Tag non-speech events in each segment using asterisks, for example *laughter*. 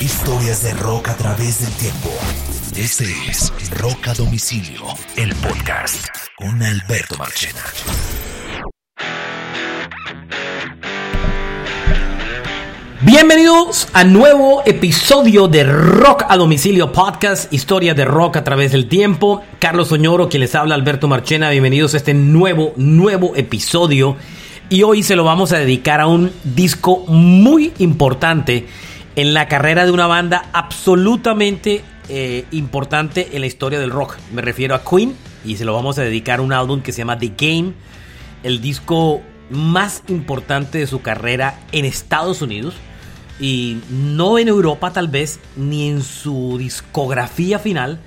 Historias de rock a través del tiempo. Este es Rock a Domicilio, el podcast con Alberto Marchena. Bienvenidos a nuevo episodio de Rock a Domicilio Podcast, historia de rock a través del tiempo. Carlos Oñoro, quien les habla, Alberto Marchena, bienvenidos a este nuevo, nuevo episodio. Y hoy se lo vamos a dedicar a un disco muy importante en la carrera de una banda absolutamente eh, importante en la historia del rock. Me refiero a Queen y se lo vamos a dedicar a un álbum que se llama The Game, el disco más importante de su carrera en Estados Unidos y no en Europa tal vez ni en su discografía final,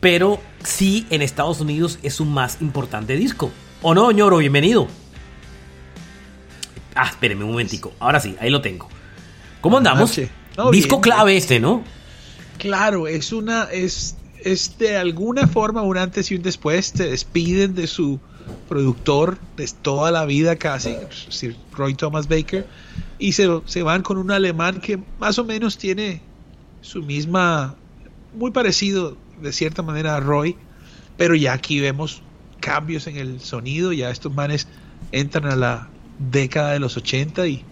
pero sí en Estados Unidos es su más importante disco. ¿O no, ñoro? Bienvenido. Ah, espéreme un momentico. Ahora sí, ahí lo tengo. ¿Cómo andamos? Disco clave este, ¿no? Claro, es una, es, es de alguna forma un antes y un después. Te despiden de su productor de toda la vida casi, Roy Thomas Baker, y se, se van con un alemán que más o menos tiene su misma, muy parecido de cierta manera a Roy, pero ya aquí vemos cambios en el sonido, ya estos manes entran a la década de los 80 y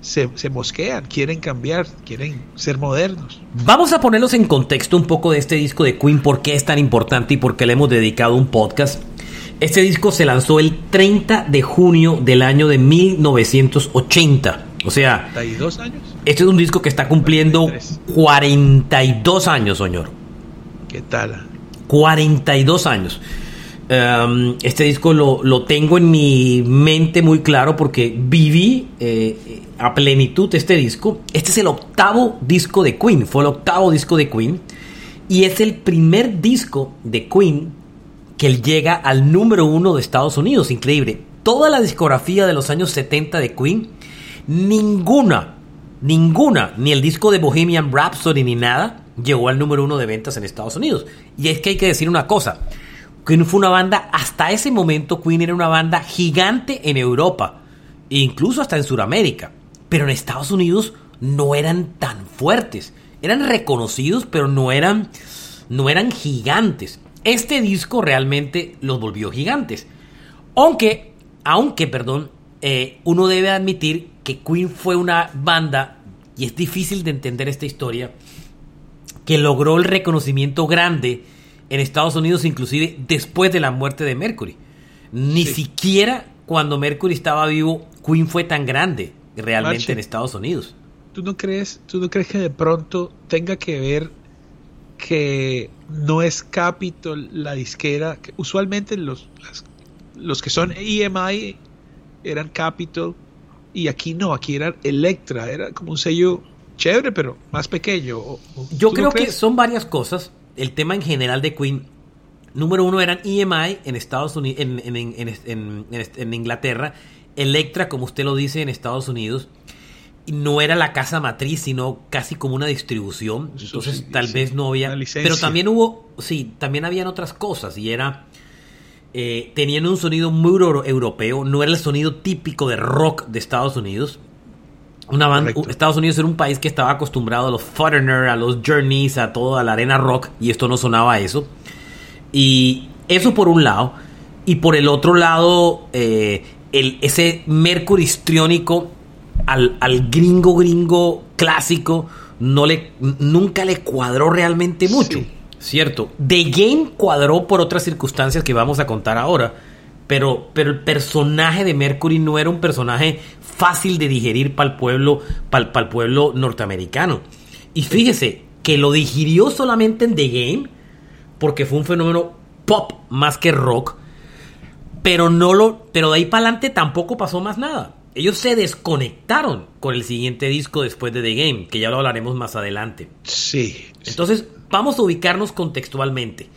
se, mosquean, quieren cambiar, quieren ser modernos. Vamos a ponerlos en contexto un poco de este disco de Queen, por qué es tan importante y por qué le hemos dedicado un podcast. Este disco se lanzó el 30 de junio del año de 1980. O sea, 42 años. Este es un disco que está cumpliendo 42 años, señor. ¿Qué tal? 42 años. Em, este disco lo, tengo en mi mente muy claro porque viví eh, a plenitud este disco. Este es el octavo disco de Queen, fue el octavo disco de Queen. Y es el primer disco de Queen que llega al número uno de Estados Unidos. Increíble. Toda la discografía de los años 70 de Queen, ninguna, ninguna, ni el disco de Bohemian Rhapsody ni nada, llegó al número uno de ventas en Estados Unidos. Y es que hay que decir una cosa. Queen fue una banda, hasta ese momento Queen era una banda gigante en Europa, e incluso hasta en Sudamérica, pero en Estados Unidos no eran tan fuertes, eran reconocidos, pero no eran, no eran gigantes. Este disco realmente los volvió gigantes, aunque, aunque, perdón, eh, uno debe admitir que Queen fue una banda, y es difícil de entender esta historia, que logró el reconocimiento grande, en Estados Unidos, inclusive después de la muerte de Mercury. Ni siquiera cuando Mercury estaba vivo, Queen fue tan grande realmente en Estados Unidos. ¿tú no, crees, ¿Tú no crees que de pronto tenga que ver que no es Capitol la disquera? Que usualmente los, los que son EMI eran Capitol y aquí no, aquí era Electra, era como un sello chévere, pero más pequeño. Yo creo que son varias cosas el tema en general de Queen, número uno eran EMI en Estados Unidos, en, Inglaterra, Electra, como usted lo dice, en Estados Unidos. No era la casa matriz, sino casi como una distribución. Entonces, tal vez no había. Pero también hubo, sí, también habían otras cosas. Y era. Eh, tenían un sonido muy europeo. No era el sonido típico de rock de Estados Unidos. Una banda, Estados Unidos era un país que estaba acostumbrado a los Foreigner, a los Journeys, a toda la arena rock, y esto no sonaba a eso. Y eso por un lado. Y por el otro lado, eh, el, ese Mercury histriónico al, gringo gringo clásico no le, nunca le cuadró realmente mucho. Cierto. The Game cuadró por otras circunstancias que vamos a contar ahora. Pero, pero el personaje de Mercury no era un personaje fácil de digerir para el pueblo, para el pueblo norteamericano. Y fíjese que lo digirió solamente en The Game, porque fue un fenómeno pop más que rock. Pero no lo. Pero de ahí para adelante tampoco pasó más nada. Ellos se desconectaron con el siguiente disco después de The Game, que ya lo hablaremos más adelante. Sí. Entonces, vamos a ubicarnos contextualmente.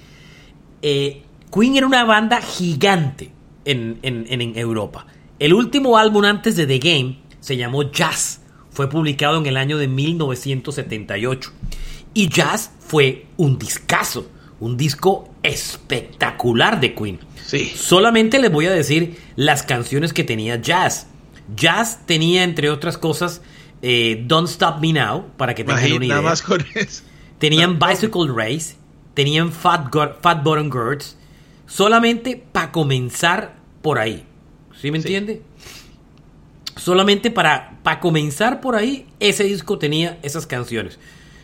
Eh, Queen era una banda gigante en, en Europa. El último álbum antes de The Game se llamó Jazz. Fue publicado en el año de 1978. Y Jazz fue un discazo, un disco espectacular de Queen. Sí. Solamente les voy a decir las canciones que tenía Jazz. Jazz tenía, entre otras cosas, eh, Don't Stop Me Now, para que tengan una idea. Más con eso. Tenían Bicycle Race, tenían Fat, Fat Bottom Girls, solamente para comenzar por ahí. ¿Sí me entiende? Solamente para, para comenzar por ahí, ese disco tenía esas canciones.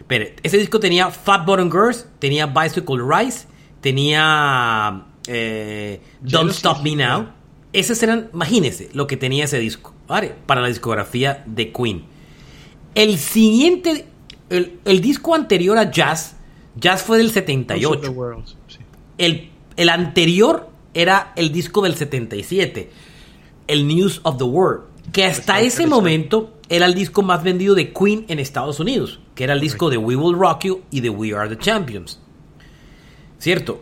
Pero ese disco tenía Fat Bottom Girls, tenía Bicycle Rise, tenía eh, Don't Stop Me Now. Esos eran, imagínense lo que tenía ese disco ¿vale? para la discografía de Queen. El siguiente, el, disco anterior a Jazz, Jazz fue del 78. el, el anterior era el disco del 77, el News of the World, que hasta ese momento era el disco más vendido de Queen en Estados Unidos, que era el disco de We Will Rock You y de We Are the Champions. ¿Cierto?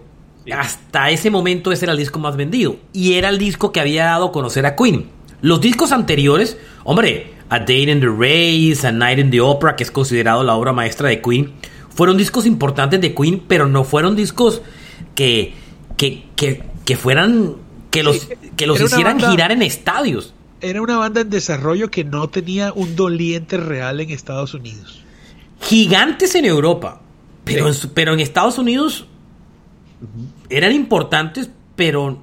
Hasta ese momento ese era el disco más vendido y era el disco que había dado a conocer a Queen. Los discos anteriores, hombre, A Day in the Race, A Night in the Opera, que es considerado la obra maestra de Queen, fueron discos importantes de Queen, pero no fueron discos que, que, que, fueran, que los, que los hicieran girar en estadios era una banda en desarrollo que no tenía un doliente real en Estados Unidos. Gigantes en Europa, pero, en, pero en Estados Unidos eran importantes, pero,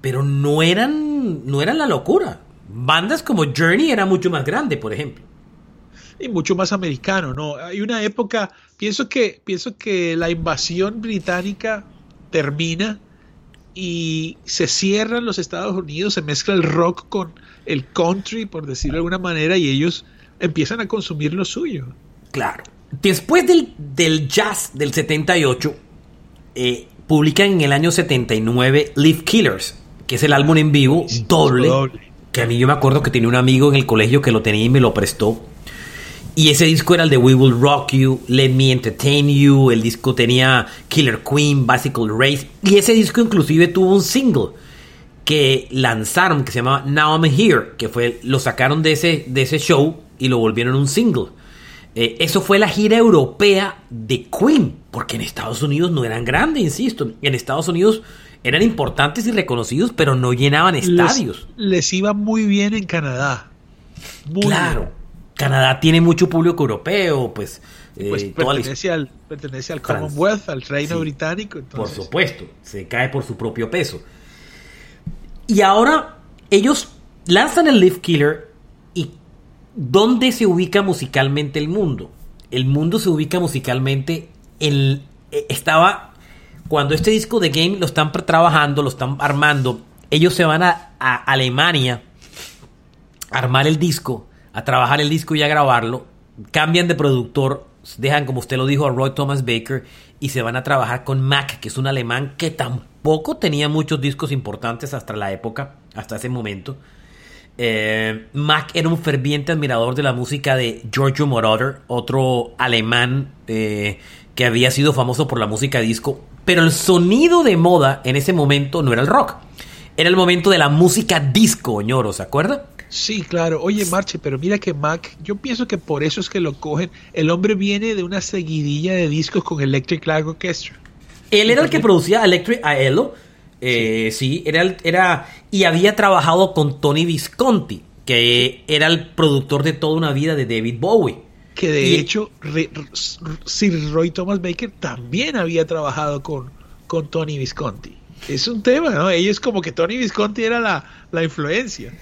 pero no, eran, no eran la locura. Bandas como Journey era mucho más grande, por ejemplo. Y mucho más americano, ¿no? Hay una época, pienso que, pienso que la invasión británica termina y se cierran los Estados Unidos, se mezcla el rock con el country, por decirlo de alguna manera, y ellos empiezan a consumir lo suyo. Claro. Después del, jazz del 78, eh, publican en el año 79 Leaf Killers, que es el álbum en vivo doble, doble, que a mí yo me acuerdo que tenía un amigo en el colegio que lo tenía y me lo prestó. Y ese disco era el de We Will Rock You, Let Me Entertain You, el disco tenía Killer Queen, Bicycle Race, y ese disco inclusive tuvo un single que lanzaron que se llamaba Now I'm Here, que fue lo sacaron de ese, de ese show y lo volvieron un single. Eh, eso fue la gira europea de Queen, porque en Estados Unidos no eran grandes, insisto. En Estados Unidos eran importantes y reconocidos, pero no llenaban estadios. Les, iba muy bien en Canadá. claro. Canadá tiene mucho público europeo, pues. Eh, pues pertenece, al, pertenece al Commonwealth, al Reino Británico. Por supuesto, se cae por su propio peso. Y ahora ellos lanzan el Leaf Killer y ¿dónde se ubica musicalmente el mundo? El mundo se ubica musicalmente en... Eh, estaba... Cuando este disco de Game lo están trabajando, lo están armando, ellos se van a, Alemania a armar el disco, a trabajar el disco y a grabarlo, cambian de productor, dejan como usted lo dijo a Roy Thomas Baker y se van a trabajar con Mac, que es un alemán que tampoco poco, tenía muchos discos importantes hasta la época, hasta ese momento. Eh, Mac era un ferviente admirador de la música de Giorgio Moroder, otro alemán eh, que había sido famoso por la música disco, pero el sonido de moda en ese momento no era el rock, era el momento de la música disco, ñoro, ¿se acuerda? Sí, claro. Oye, Marche, pero mira que Mac, yo pienso que por eso es que lo cogen. El hombre viene de una seguidilla de discos con Electric Light Orchestra. Él era el que producía Electric Aelo. Eh, sí. era, era. Y había trabajado con Tony Visconti, que era el productor de toda una vida de David Bowie. Que de hecho, Sir Roy Thomas Baker también había trabajado con, con Tony Visconti. Es un tema, ¿no? Ellos como que Tony Visconti era la, la influencia.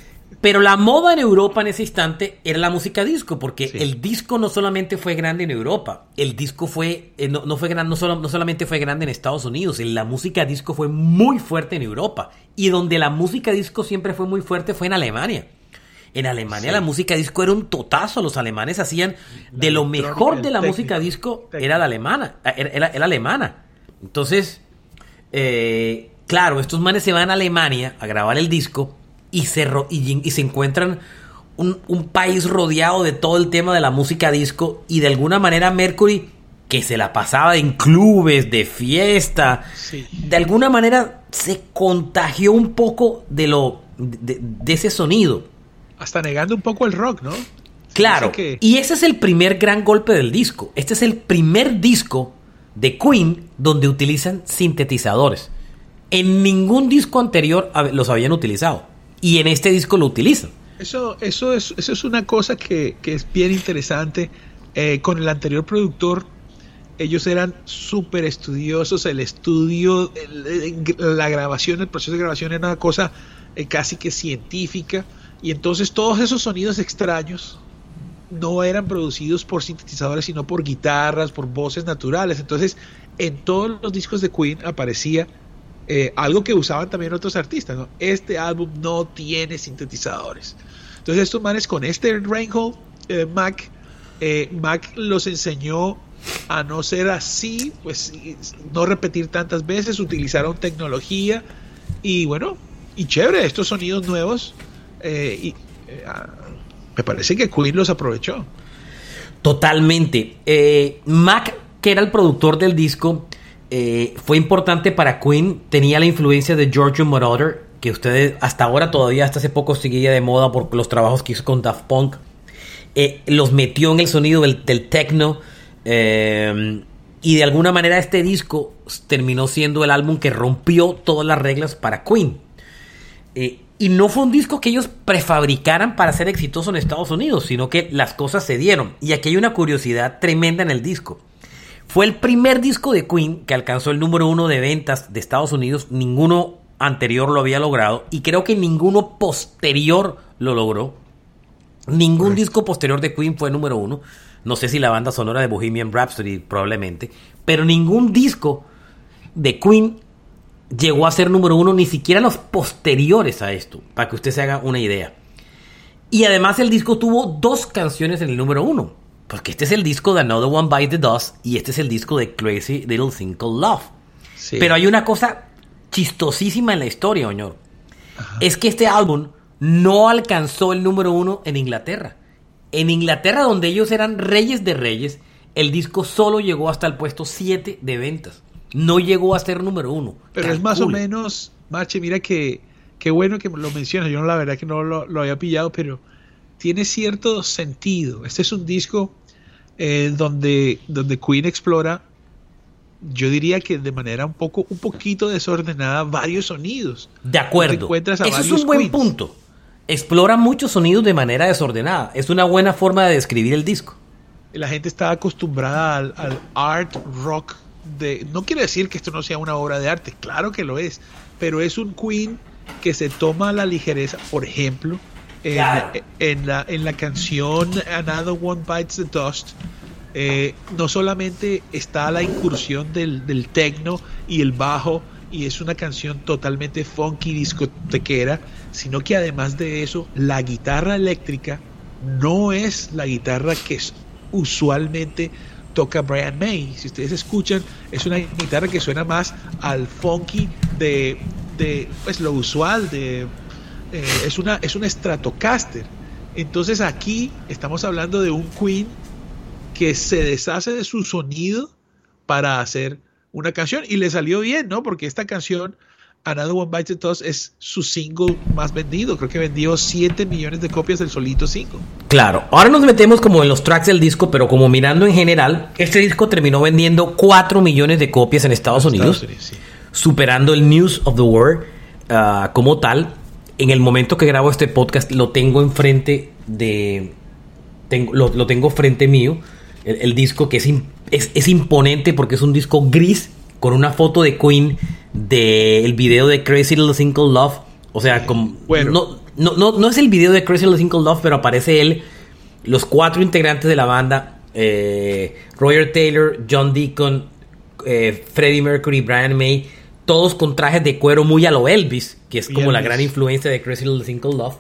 Pero la moda en Europa en ese instante era la música disco, porque el disco no solamente fue grande en Europa, el disco fue, eh, no, fue grande, no, solo, no solamente fue grande en Estados Unidos, la música disco fue muy fuerte en Europa. Y donde la música disco siempre fue muy fuerte fue en Alemania. En Alemania la música disco era un totazo, los alemanes hacían de lo mejor de la música disco, era la alemana, era, alemana. Entonces, eh, claro, estos manes se van a Alemania a grabar el disco y se, y, se encuentran un, país rodeado de todo el tema de la música disco y de alguna manera Mercury que se la pasaba en clubes, de fiesta, de alguna manera se contagió un poco de lo de, ese sonido. Hasta negando un poco el rock, ¿no? Claro. Y ese es el primer gran golpe del disco. Este es el primer disco de Queen donde utilizan sintetizadores. En ningún disco anterior los habían utilizado. Y en este disco lo utilizan. Eso, eso, es, eso es una cosa que, es bien interesante. Eh, con el anterior productor, ellos eran súper estudiosos, el estudio, la grabación, el proceso de grabación era una cosa eh, casi que científica, y entonces todos esos sonidos extraños no eran producidos por sintetizadores, sino por guitarras, por voces naturales. Entonces, en todos los discos de Queen aparecía eh, algo que usaban también otros artistas. Este álbum no tiene sintetizadores. Entonces, estos manes con este Reinhold eh, Mac, eh, Mac los enseñó a no ser así, pues no repetir tantas veces, utilizaron tecnología y bueno, y chévere, estos sonidos nuevos. y, me parece que Queen los aprovechó. Totalmente. Mac, que era el productor del disco, eh, fue importante para Queen. Tenía la influencia de Giorgio Moroder, que ustedes hasta ahora todavía, hasta hace poco, seguía de moda por los trabajos que hizo con Daft Punk. Eh, los metió en el sonido del, del techno. y de alguna manera este disco terminó siendo el álbum que rompió todas las reglas para Queen. Y no fue un disco que ellos prefabricaran para ser exitoso en Estados Unidos, sino que las cosas se dieron. Y aquí hay una curiosidad tremenda en el disco. Fue el primer disco de Queen que alcanzó el número uno de ventas de Estados Unidos. Ninguno anterior lo había logrado y creo que ninguno posterior lo logró. Ningún disco posterior de Queen fue número uno. No sé si la banda sonora de Bohemian Rhapsody probablemente, pero ningún disco de Queen llegó a ser número uno, ni siquiera los posteriores a esto, para que usted se haga una idea. Y además el disco tuvo dos canciones en el número uno, porque este es el disco de Another One by the Dust y este es el disco de Crazy Little Thing Called Love. Pero hay una cosa chistosísima en la historia, señor. Es que este álbum no alcanzó el número uno en Inglaterra. En Inglaterra, donde ellos eran reyes de reyes, el disco solo llegó hasta el puesto 7 de ventas no llegó a ser número uno. Pero es más o menos, Marche, mira que qué bueno que lo mencionas. Yo la verdad que no lo, había pillado, pero tiene cierto sentido. Este es un disco eh, donde, donde Queen explora, yo diría que de manera un poco, un poquito desordenada, varios sonidos. De acuerdo. Eso es un buen punto. Explora muchos sonidos de manera desordenada. Es una buena forma de describir el disco. La gente está acostumbrada al art rock no quiere decir que esto no sea una obra de arte, claro que lo es, pero es un Queen que se toma la ligereza, por ejemplo, en, la, en la canción Another One Bites the Dust, eh, no solamente está la incursión del, del techno y el bajo, y es una canción totalmente funky discotequera, sino que además de eso, la guitarra eléctrica no es la guitarra que usualmente toca Brian May. Si ustedes escuchan, es una guitarra que suena más al funky de, de pues lo usual de eh, es una es un Stratocaster. Entonces aquí estamos hablando de un Queen que se deshace de su sonido para hacer una canción y le salió bien, ¿no? Porque esta canción Another One Bites the Dust es su single más vendido. Creo que vendió 7 millones de copias del solito single. Claro, ahora nos metemos como en los tracks del disco, pero como mirando en general, este disco terminó vendiendo 4 millones de copias en Estados Unidos, superando el News of the World ah, como tal. En el momento que grabo este podcast lo tengo enfrente de... Tengo, lo, tengo frente mío, el, disco que es, es, es imponente porque es un disco gris con una foto de Queen del video de Crazy Little Single Love. O sea, como, no, no, no, es el video de Crazy Little Single Love, pero aparece él, los cuatro integrantes de la banda, eh, Roger Taylor, John Deacon, eh, Freddie Mercury, Brian May, todos con trajes de cuero muy a lo Elvis, que es como la gran influencia de Crazy Little Single Love.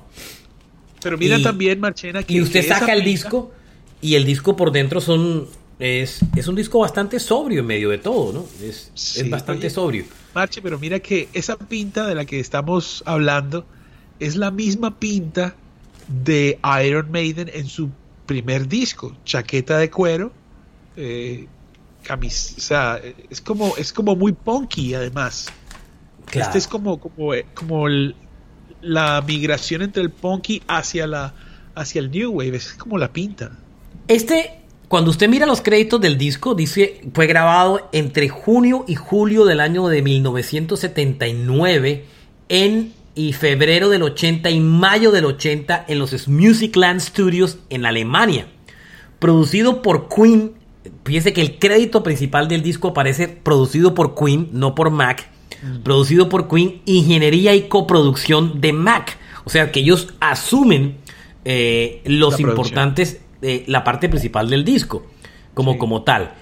Pero mira también, Marchena, que... Y usted saca el disco y el disco por dentro son... Es, es un disco bastante sobrio en medio de todo, ¿no? Es, es bastante sobrio. Marche, pero mira que esa pinta de la que estamos hablando es la misma pinta de Iron Maiden en su primer disco, chaqueta de cuero, eh, camisa, o sea, es como, es como muy punky además. Este es como, como, eh, como la migración entre el punky hacia la hacia el new wave, es como la pinta. Este cuando usted mira los créditos del disco, dice fue grabado entre junio y julio del año de 1979 en y febrero del 80 y mayo del 80 en los Musicland Studios en Alemania. Producido por Queen. Fíjese que el crédito principal del disco aparece producido por Queen, no por Mac. Mm. Producido por Queen, ingeniería y coproducción de Mac. O sea que ellos asumen eh, los importantes, eh, la parte principal del disco, como, como tal.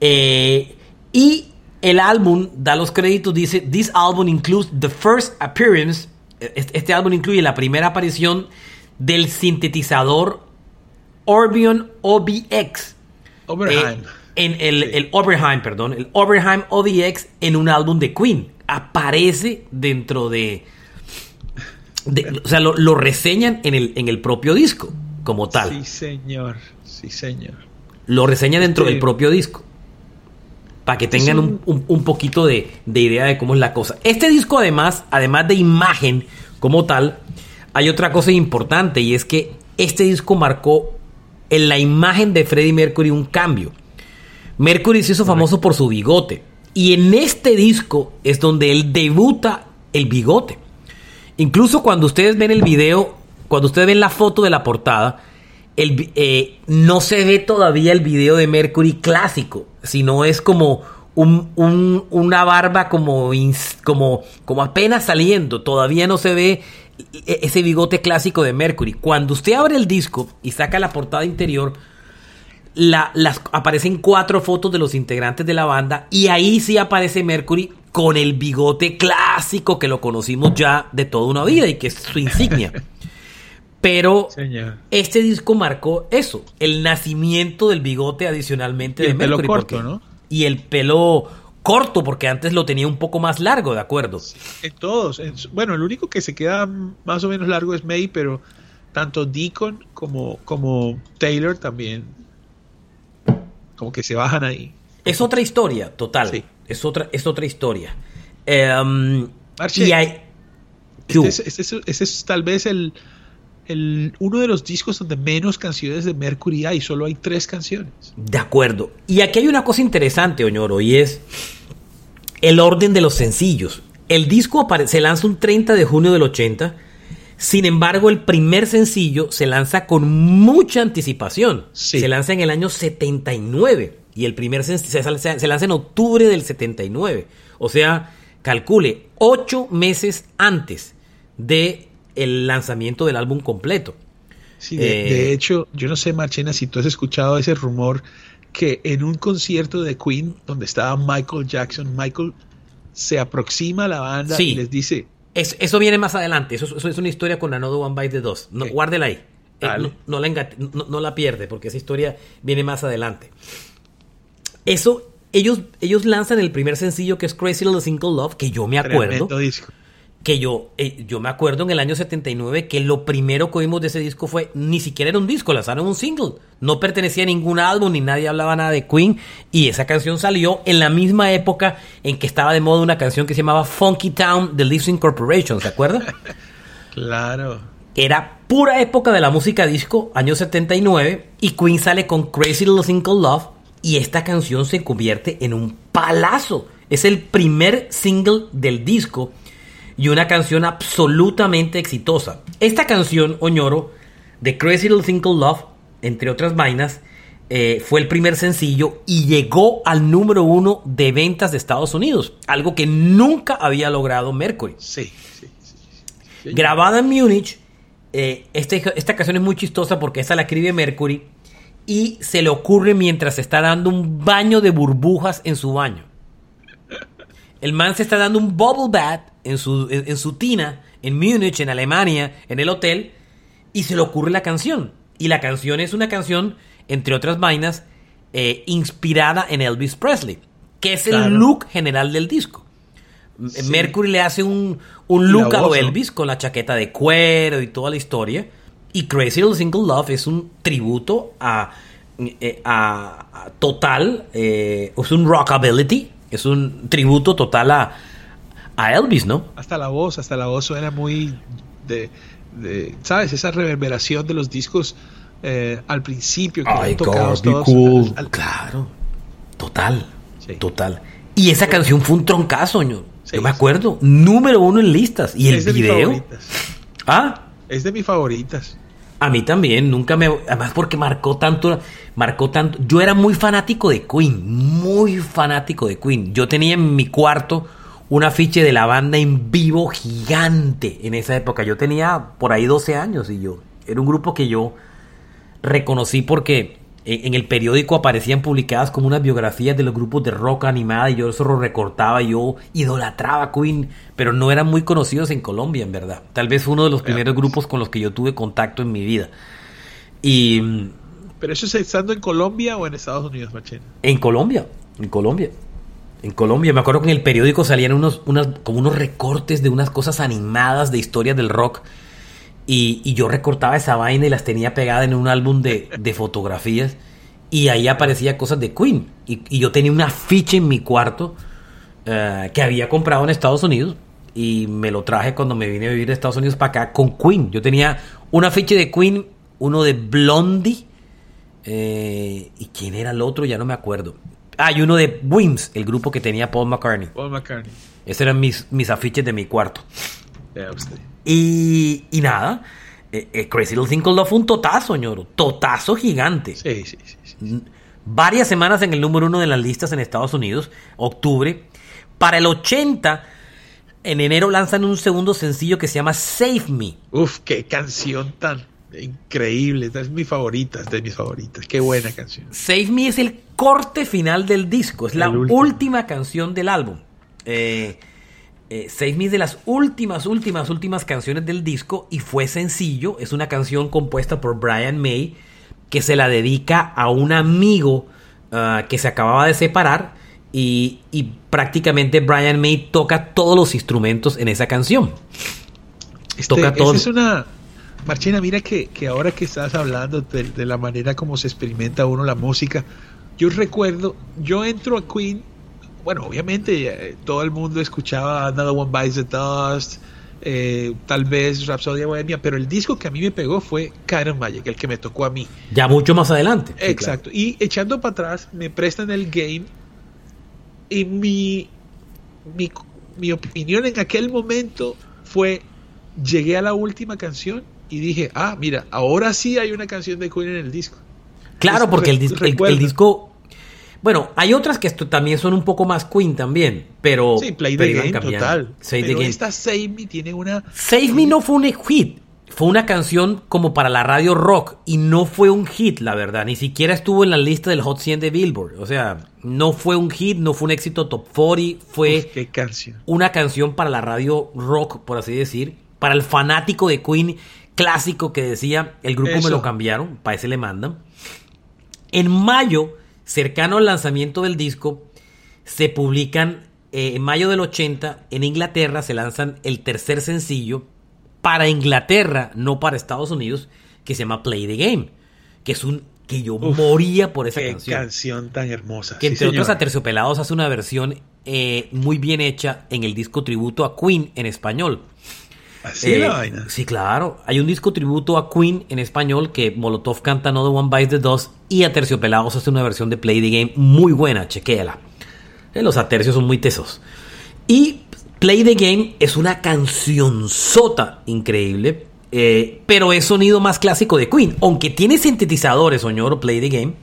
Eh, y el álbum da los créditos, dice, This album includes the first appearance, este, álbum incluye la primera aparición del sintetizador Orbion OBX. Oberheim. En el, el Oberheim, perdón, el Oberheim OBX en un álbum de Queen. Aparece dentro de, o sea, lo, reseñan en el, en el propio disco, como tal. Sí, señor. Sí, señor. Lo reseñan dentro del propio disco. Para que tengan un, poquito de, idea de cómo es la cosa. Este disco, además, además de imagen como tal, hay otra cosa importante y es que este disco marcó en la imagen de Freddie Mercury un cambio. Mercury se hizo famoso por su bigote. Y en este disco es donde él debuta el bigote. Incluso cuando ustedes ven el video, cuando ustedes ven la foto de la portada, el, eh, no se ve todavía el video de Mercury clásico, sino es como un, una barba como, como, como apenas saliendo, todavía no se ve e, ese bigote clásico de Mercury. Cuando usted abre el disco y saca la portada interior, la, las, aparecen cuatro fotos de los integrantes de la banda y ahí sí aparece Mercury con el bigote clásico que lo conocimos ya de toda una vida y que es su insignia. Pero este disco marcó eso, el nacimiento del bigote adicionalmente y de el pelo corto, ¿no? Y el pelo corto, porque antes lo tenía un poco más largo, ¿de acuerdo? En todos. bueno, el único que se queda más o menos largo es May, pero tanto Deacon como, como Taylor también como que se bajan ahí. Es otra historia, total. Sí. Es otra, es otra historia. Em, y hay... Este, este es, tal vez el, el, uno de los discos donde menos canciones de Mercury hay, solo hay tres canciones. De acuerdo. Y aquí hay una cosa interesante, Oñoro, y es el orden de los sencillos. El disco se lanza un 30 de junio del 80. Sin embargo, el primer sencillo se lanza con mucha anticipación. Se lanza en el año 79. Y el primer se, se, lanza en octubre del 79. O sea, calcule, ocho meses antes de el lanzamiento del álbum completo. Sí, de, eh, hecho, yo no sé, Marchena, si tú has escuchado ese rumor que en un concierto de Queen, donde estaba Michael Jackson, Michael se aproxima a la banda y les dice... eso viene más adelante, eso, es una historia con Another One Bite the Dos. No, Guárdela ahí. Eh, no, la no, la pierde, porque esa historia viene más adelante. Eso, ellos, ellos lanzan el primer sencillo que es Crazy Little Single Love, que yo me acuerdo. Que yo, eh, yo me acuerdo en el año 79 que lo primero que oímos de ese disco fue, ni siquiera era un disco, lanzaron un single. No pertenecía a ningún álbum, ni nadie hablaba nada de Queen. Y esa canción salió en la misma época en que estaba de moda una canción que se llamaba Funky Town de Listening Corporation, ¿se acuerda? *laughs* claro. Era pura época de la música disco, año 79, y Queen sale con Crazy Little Single Love, y esta canción se convierte en un palazo. Es el primer single del disco y una canción absolutamente exitosa. Esta canción, Oñoro, de Crazy Little Single Love, entre otras vainas, eh, fue el primer sencillo y llegó al número uno de ventas de Estados Unidos, algo que nunca había logrado Mercury. Sí, Grabada en Múnich, eh, este, esta canción es muy chistosa porque esa la escribe Mercury y se le ocurre mientras está dando un baño de burbujas en su baño. El man se está dando un bubble bath en su, en, su tina, en Múnich, en Alemania, en el hotel, y se le ocurre la canción. Y la canción es una canción, entre otras vainas, eh, inspirada en Elvis Presley, que es el look general del disco. Mercury le hace un, un look a Elvis con la chaqueta de cuero y toda la historia. Y Crazy Little Single Love es un tributo a, eh, a, total, eh, es un rockability, es un tributo total a, a Elvis, ¿no? Hasta la voz, hasta la voz suena muy de, ¿sabes? Esa reverberación de los discos eh, al principio que tocados Claro, total, total. Y esa canción fue un troncazo, ¿no? Yo me acuerdo, número uno en listas. Y el es de video. Mis. Ah, Es de mis favoritas. a mí también, nunca me. Además, porque marcó tanto. Marcó tanto. Yo era muy fanático de Queen. Muy fanático de Queen. Yo tenía en mi cuarto un afiche de la banda en vivo gigante en esa época. Yo tenía por ahí 12 años y yo. Era un grupo que yo reconocí porque en el periódico aparecían publicadas como unas biografías de los grupos de rock animada y yo eso lo recortaba yo idolatraba a Queen, pero no eran muy conocidos en Colombia, en verdad. Tal vez uno de los primeros grupos con los que yo tuve contacto en mi vida. Y Pero eso es estando en Colombia o en Estados Unidos, Machena. en Colombia, en Colombia. En Colombia, me acuerdo que en el periódico salían unos, unas, como unos recortes de unas cosas animadas de historias del rock. Y, yo recortaba esa vaina y las tenía pegadas en un álbum de, fotografías. Y ahí aparecía cosas de Queen. Y, y yo tenía una ficha en mi cuarto eh, que había comprado en Estados Unidos. Y me lo traje cuando me vine a vivir de Estados Unidos para acá con Queen. Yo tenía una ficha de Queen, uno de Blondie. eh, ¿Y quién era el otro? Ya no me acuerdo. Ah, y uno de Wims, el grupo que tenía Paul McCartney. Paul McCartney. Esos eran mis, mis afiches de mi cuarto. Y, y nada, eh, eh, Crazy Little Thing Called Love fue un totazo, ñoro. Totazo gigante. Sí, sí, sí. sí. Varias semanas en el número uno de las listas en Estados Unidos, octubre. Para el 80, en enero lanzan un segundo sencillo que se llama Save Me. Uf, qué canción tan increíble. Esta es mi favorita, es de mis favoritas. Qué buena canción. Save Me es el corte final del disco, es la último. última canción del álbum. Eh, eh, Save Me es de las últimas, últimas, últimas canciones del disco y fue sencillo. Es una canción compuesta por Brian May que se la dedica a un amigo ah, que se acababa de separar y, y prácticamente Brian May toca todos los instrumentos en esa canción. Este, Toca esa todo. es una. Marchena, mira que, que ahora que estás hablando de, de la manera como se experimenta uno la música, yo recuerdo, yo entro a Queen, bueno, obviamente eh, todo el mundo escuchaba Another One Bites the Dust, eh, tal vez Rhapsody Bohemia, pero el disco que a mí me pegó fue of Magic, el que me tocó a mí. Ya mucho más adelante. Sí, Exacto. Y echando para atrás, me prestan el game. Y mi, mi, mi opinión en aquel momento fue: llegué a la última canción y dije, ah, mira, ahora sí hay una canción de Queen en el disco. Claro, porque el, disco. Bueno, hay otras que esto también son un poco más Queen también, pero. Sí, Play the Game, total. Save the Pero Game. esta Save Me tiene una. Save Me no fue un hit. Fue una canción como para la radio rock y no fue un hit, la verdad. Ni siquiera estuvo en la lista del Hot 100 de Billboard. O sea, no fue un hit, no fue un éxito top 40. Fue Uf, qué canción. una canción para la radio rock, por así decir. Para el fanático de Queen clásico que decía, el grupo me lo cambiaron, para ese le mandan. En mayo, cercano al lanzamiento del disco, se publican, eh, en mayo del 80, en Inglaterra se lanzan el tercer sencillo para Inglaterra, no para Estados Unidos, que se llama Play the Game, que es un que yo Uf, moría por esa Qué canción. canción tan hermosa. Que Sí, entre otros. Aterciopelados hace una versión eh, muy bien hecha en el disco tributo a Queen en español. Así Eh, la vaina. Sí, claro. Hay un disco tributo a Queen en español que Molotov canta Another One Bites the Dust y Aterciopelados hace una versión de Play the Game muy buena, chequéala. Eh, Los atercios son muy tesos. Y Play the Game es una canción sota increíble, eh, pero es sonido más clásico de Queen. Aunque tiene sintetizadores, señor, Play the Game,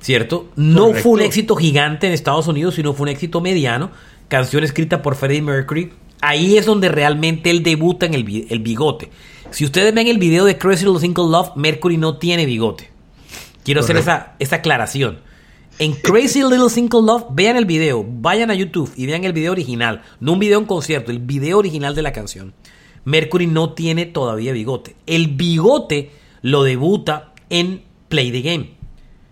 ¿cierto? No Correcto. fue un éxito gigante en Estados Unidos, sino fue un éxito mediano. Canción escrita por Freddie Mercury. Ahí es donde realmente él debuta en el, bi- el bigote. Si ustedes ven el video de Crazy Little Single Love, Mercury no tiene bigote. Quiero hacer esa, esa aclaración. En Crazy Little Single Love, vean el video, vayan a YouTube y vean el video original, no un video en concierto, el video original de la canción. Mercury no tiene todavía bigote. El bigote lo debuta en Play the Game.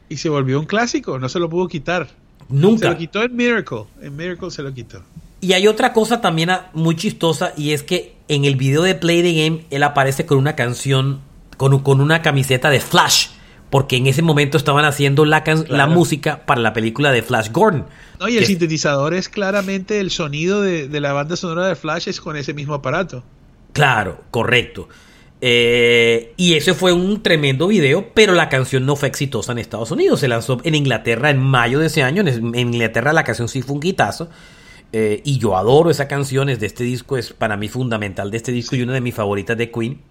Y se volvió un clásico, no se lo pudo quitar. Se Nunca. lo quitó en Miracle. En Miracle se lo quitó. Y hay otra cosa también ah, muy chistosa y es que en el video de Play the Game él aparece con una canción, con, con una camiseta de Flash, porque en ese momento estaban haciendo la, la música para la película de Flash Gordon. No, y el sintetizador es claramente el sonido de, de la banda sonora de Flash es con ese mismo aparato. Claro, correcto. Eh, y ese fue un tremendo video, pero la canción no fue exitosa en Estados Unidos. Se lanzó en Inglaterra en mayo de ese año. En, en Inglaterra la canción sí fue un quitazo. Eh, y yo adoro esa canción, es de este disco, es para mí fundamental de este disco y una de mis favoritas de Queen.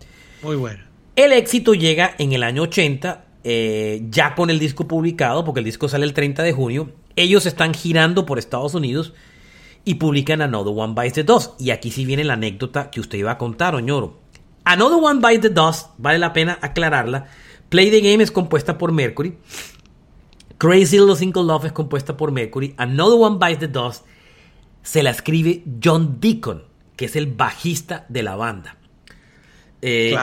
Muy bueno. El éxito llega en el año 80, eh, ya con el disco publicado, porque el disco sale el 30 de junio. Ellos están girando por Estados Unidos y publican Another One Bites the Dust. Y aquí sí viene la anécdota que usted iba a contar, Oñoro. Another One Bites the Dust, vale la pena aclararla. Play the Game es compuesta por Mercury. Crazy Little Single Love es compuesta por Mercury. Another One Bites the Dust se la escribe John Deacon, que es el bajista de la banda. Eh,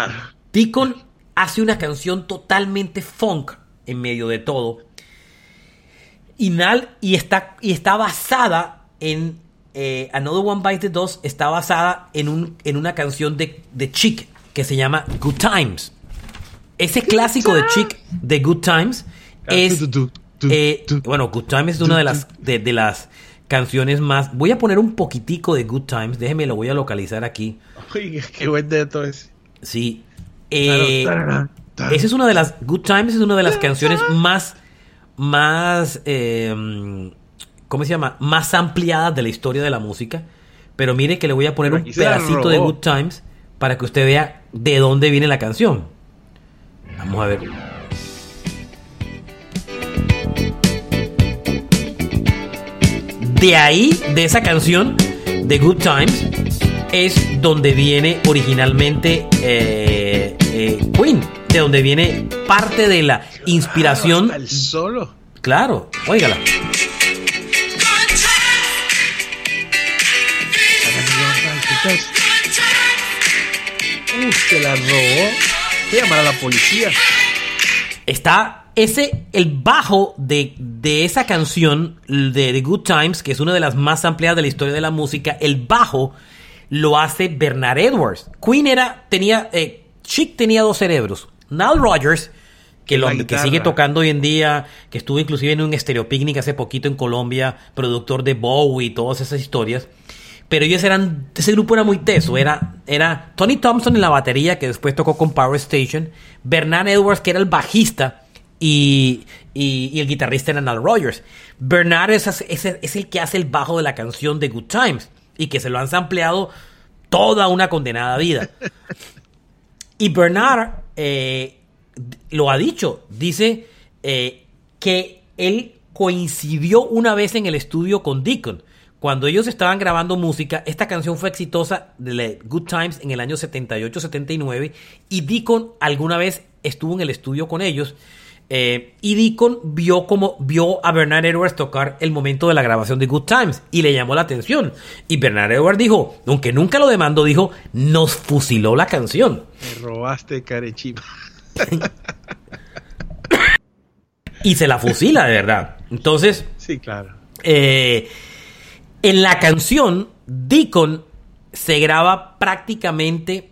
Deacon hace una canción totalmente funk en medio de todo. Y, y, está, y está basada en. Eh, Another One Bites the Dust está basada en, un, en una canción de, de Chick que se llama Good Times. Ese clásico de Chick de Good Times es. Eh, bueno, Good Times es una de las, de, de las canciones más. Voy a poner un poquitico de Good Times. Déjeme, lo voy a localizar aquí. Uy, qué buen dato es. Sí. Eh, esa es una de las. Good Times es una de las canciones más. Más. Eh, ¿Cómo se llama? Más ampliadas de la historia de la música. Pero mire que le voy a poner un pedacito de Good Times para que usted vea de dónde viene la canción. Vamos a ver. De ahí, de esa canción, de Good Times, es donde viene originalmente eh, eh, Queen, de donde viene parte de la inspiración. El solo. Claro, óigala. Usted la robó. ¿Qué llamar a la policía? Está ese, el bajo de, esa canción de The Good Times, que es una de las más ampliadas de la historia de la música, el bajo lo hace Bernard Edwards. Queen era, tenía, eh, Chick tenía dos cerebros. Nile Rogers, que, lo, que sigue tocando hoy en día, que estuvo inclusive en un Stereo Picnic hace poquito en Colombia, productor de Bowie y todas esas historias. Pero ellos eran, ese grupo era muy teso, era, era Tony Thompson en la batería, que después tocó con Power Station, Bernard Edwards, que era el bajista, y, el guitarrista era Nile Rogers. Bernard es, el que hace el bajo de la canción de Good Times y que se lo han sampleado toda una condenada vida. Y Bernard eh, lo ha dicho, dice eh, que él coincidió una vez en el estudio con Deacon. Cuando ellos estaban grabando música, esta canción fue exitosa de Good Times en el año 78-79 y Deacon alguna vez estuvo en el estudio con ellos eh, y Deacon vio como vio a Bernard Edwards tocar el momento de la grabación de Good Times y le llamó la atención. Y Bernard Edwards dijo, aunque nunca lo demandó, dijo, nos fusiló la canción. Me robaste carechiva. y se la fusila de verdad. Entonces, sí, claro. Eh, en la canción, Deacon se graba prácticamente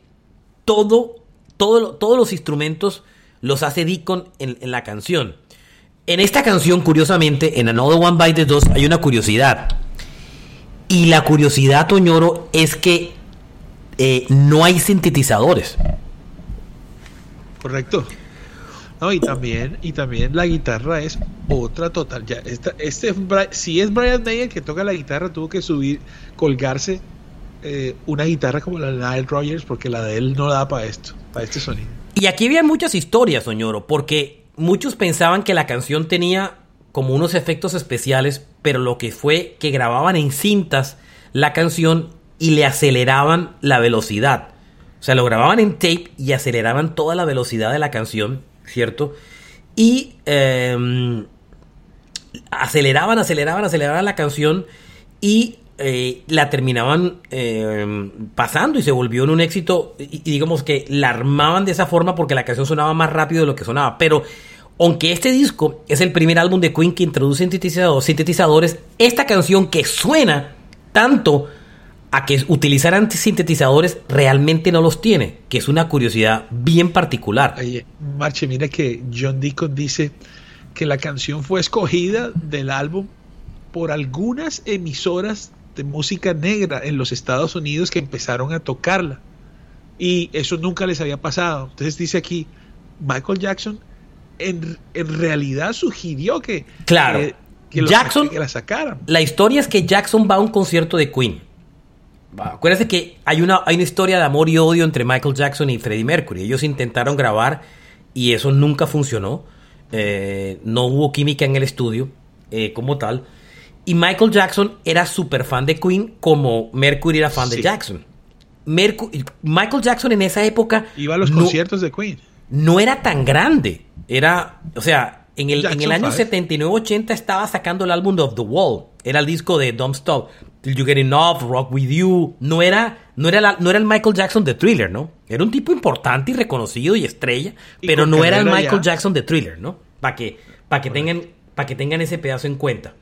todo, todo todos los instrumentos los hace Deacon en, la canción. En esta canción, curiosamente, en Another One Bite the hay una curiosidad. Y la curiosidad, Toñoro, es que eh, no hay sintetizadores. Correcto. No, y también, y también la guitarra es otra total. Ya, este, si es Brian May el que toca la guitarra, tuvo que subir, colgarse eh, una guitarra como la de Nile Rogers, porque la de él no da para esto, para este sonido. Y aquí había muchas historias, Soñoro, porque muchos pensaban que la canción tenía como unos efectos especiales, pero lo que fue que grababan en cintas la canción y le aceleraban la velocidad. O sea, lo grababan en tape y aceleraban toda la velocidad de la canción, ¿cierto? Y em, aceleraban, aceleraban, aceleraban la canción y eh, la terminaban eh, pasando y se volvió en un éxito y, digamos que la armaban de esa forma porque la canción sonaba más rápido de lo que sonaba. Pero aunque este disco es el primer álbum de Queen que introduce sintetizadores, esta canción que suena tanto a que utilizaran sintetizadores realmente no los tiene, que es una curiosidad bien particular. Oye, Marche, mira que John Deacon dice que la canción fue escogida del álbum por algunas emisoras de música negra en los Estados Unidos que empezaron a tocarla. Y eso nunca les había pasado. Entonces dice aquí, Michael Jackson en, realidad sugirió que, claro. Jackson, que la sacaran. La historia es que Jackson va a un concierto de Queen. Acuérdense que hay una, hay una historia de amor y odio entre Michael Jackson y Freddie Mercury. Ellos intentaron grabar y eso nunca funcionó. Eh, no hubo química en el estudio eh, como tal. Y Michael Jackson era súper fan de Queen como Mercury era fan de Jackson. Michael Jackson en esa época... Iba a los conciertos de Queen. No era tan grande. Era, o sea, en el, en el año 79-80 estaba sacando el álbum of The Wall. Era el disco de Don't Stop. Till You Get Enough, Rock With You. No era, no era, no era el Michael Jackson de Thriller, ¿no? Era un tipo importante y reconocido y estrella, pero no era el Michael Jackson de Thriller, ¿no? Para que, para que, tengan, para que tengan ese pedazo en cuenta.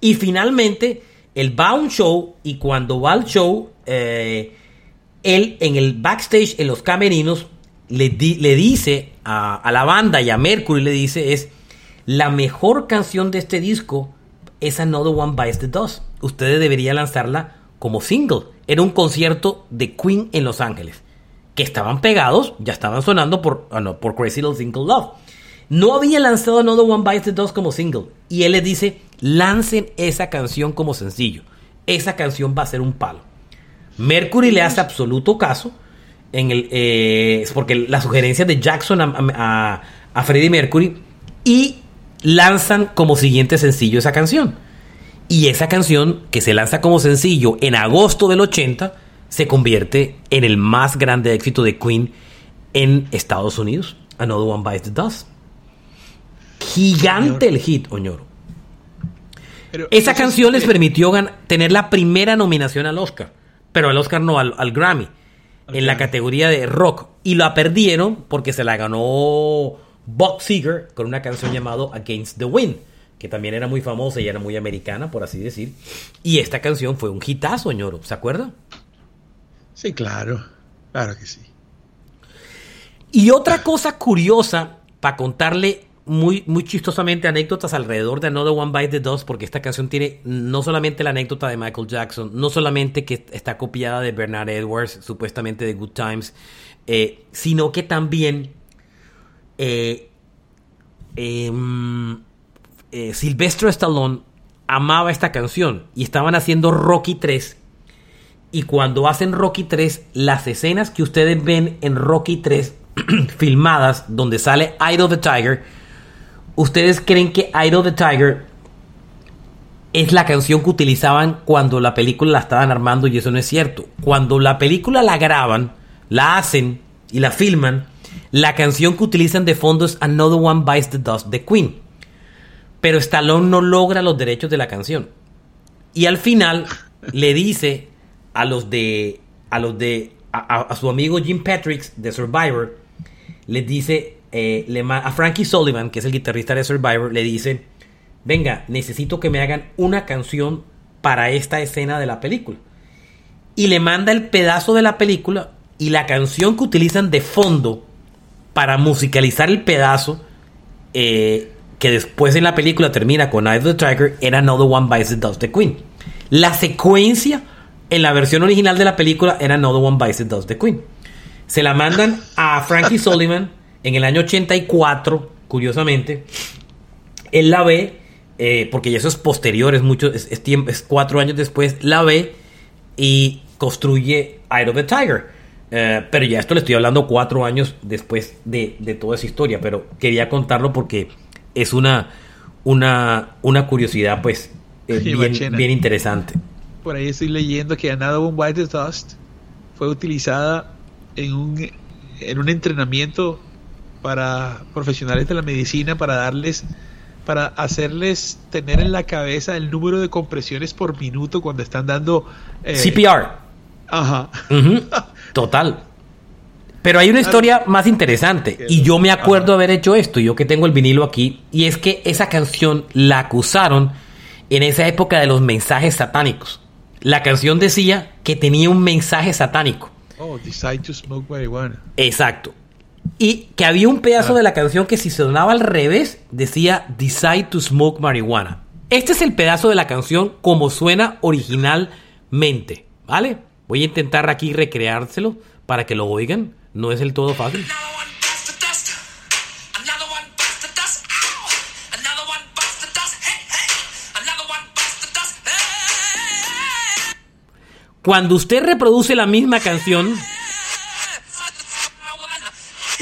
Y finalmente, él va a un show y cuando va al show, eh, él en el backstage, en los camerinos, le, le dice a, a, la banda y a Mercury, le dice, es la mejor canción de este disco es Another One Bites the Dust. Ustedes deberían lanzarla como single. Era un concierto de Queen en Los Ángeles. Que estaban pegados, ya estaban sonando por, oh no, por Crazy Little Single Love. No había lanzado Another One Bites the Dust como single. Y él les dice, lancen esa canción como sencillo. Esa canción va a ser un palo. Mercury le hace absoluto caso. En el, eh, porque la sugerencia de Jackson a, a, a Freddie Mercury. Y lanzan como siguiente sencillo esa canción. Y esa canción, que se lanza como sencillo en agosto del 80, se convierte en el más grande éxito de Queen en Estados Unidos. Another One Bites the Dust. Gigante el hit, Oñoro. Esa canción les permitió tener la primera nominación al Oscar, pero al Oscar no, al, Grammy, en la categoría de rock. Y la perdieron porque se la ganó Bob Seger con una canción llamada Against the Wind, que también era muy famosa y era muy americana, por así decir. Y esta canción fue un hitazo, ñoro, ¿se acuerda? Sí, claro, claro que sí. Y otra cosa curiosa, para contarle muy, muy chistosamente anécdotas alrededor de Another One Bite the Dust, porque esta canción tiene no solamente la anécdota de Michael Jackson, no solamente que está copiada de Bernard Edwards, supuestamente de Good Times, eh, sino que también eh, em, eh, Stallone amaba esta canción y estaban haciendo Rocky 3. Y cuando hacen Rocky 3, las escenas que ustedes ven en Rocky 3 *clears throat* filmadas, donde sale Eye of the Tiger, ustedes creen que of the Tiger es la canción que utilizaban cuando la película la estaban armando y eso no es cierto. Cuando la película la graban, la hacen y la filman, la canción que utilizan de fondo es Another One Bites the Dust de Queen. Pero Stallone no logra los derechos de la canción. Y al final le dice a los de. a los de. a, su amigo Jim Patrick de Survivor. Le dice. Eh, a Frankie Sullivan, que es el guitarrista de Survivor, le dice. Venga, necesito que me hagan una canción para esta escena de la película. Y le manda el pedazo de la película y la canción que utilizan de fondo para musicalizar el pedazo eh, que después en la película termina con Eye of the Tiger era Another One Bites the Dust de Queen. La secuencia en la versión original de la película era Another One Bites the Dust de Queen. Se la mandan a Frankie *laughs* Sullivan en el año 84, curiosamente. Él la ve, eh, porque ya eso es posterior, es, mucho, es, tiempo, es cuatro años después, la ve y construye Eye of the Tiger. Eh, pero ya esto le estoy hablando cuatro años después de, toda esa historia, pero quería contarlo porque es una, una, una curiosidad pues eh, *laughs* bien, interesante. Por ahí estoy leyendo que Another One White Dust fue utilizada en un, en un entrenamiento para profesionales de la medicina para darles para hacerles tener en la cabeza el número de compresiones por minuto cuando están dando eh, CPR Ajá. Total. Pero hay una historia más interesante. Y yo me acuerdo haber hecho esto, yo que tengo el vinilo aquí. Y es que esa canción la acusaron en esa época de los mensajes satánicos. La canción decía que tenía un mensaje satánico. Oh, decide to smoke marijuana. Exacto. Y que había un pedazo de la canción que si sonaba al revés decía Decide to Smoke Marijuana. Este es el pedazo de la canción como suena originalmente, ¿vale? Voy a intentar aquí recreárselo para que lo oigan. No es el todo fácil. Cuando usted reproduce la misma canción,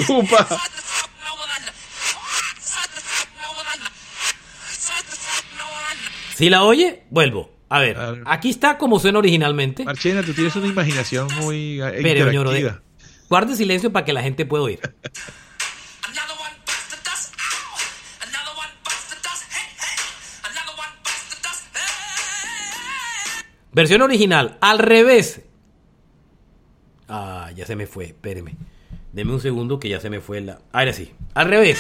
Upa. Si la oye, vuelvo. A ver, aquí está como suena originalmente. Marchena, tú tienes una imaginación muy eh, Pero, interactiva. guarde silencio para que la gente pueda oír. Versión original, al revés. Ah, ya se me fue, espéreme. Deme un segundo que ya se me fue la. Ahora sí, al revés.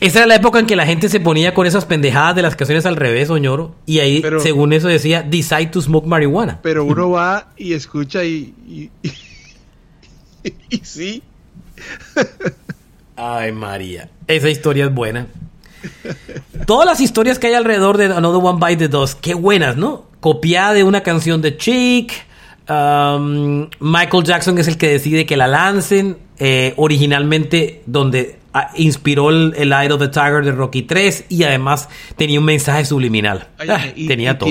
Esa era la época en que la gente se ponía con esas pendejadas de las canciones al revés, Oñoro. Y ahí, según eso, decía, decide to smoke marihuana. Pero uno va y escucha y, y, y *laughs* sí. Ay, María. Esa historia es buena. Todas las historias que hay alrededor de Another One Bite the Dust, qué buenas, ¿no? Copiada de una canción de Chick. Um, Michael Jackson es el que decide que la lancen. Eh, originalmente, donde ah, inspiró el, el Eye of the Tiger de Rocky 3 y además tenía un mensaje subliminal. Ah, tenía todo.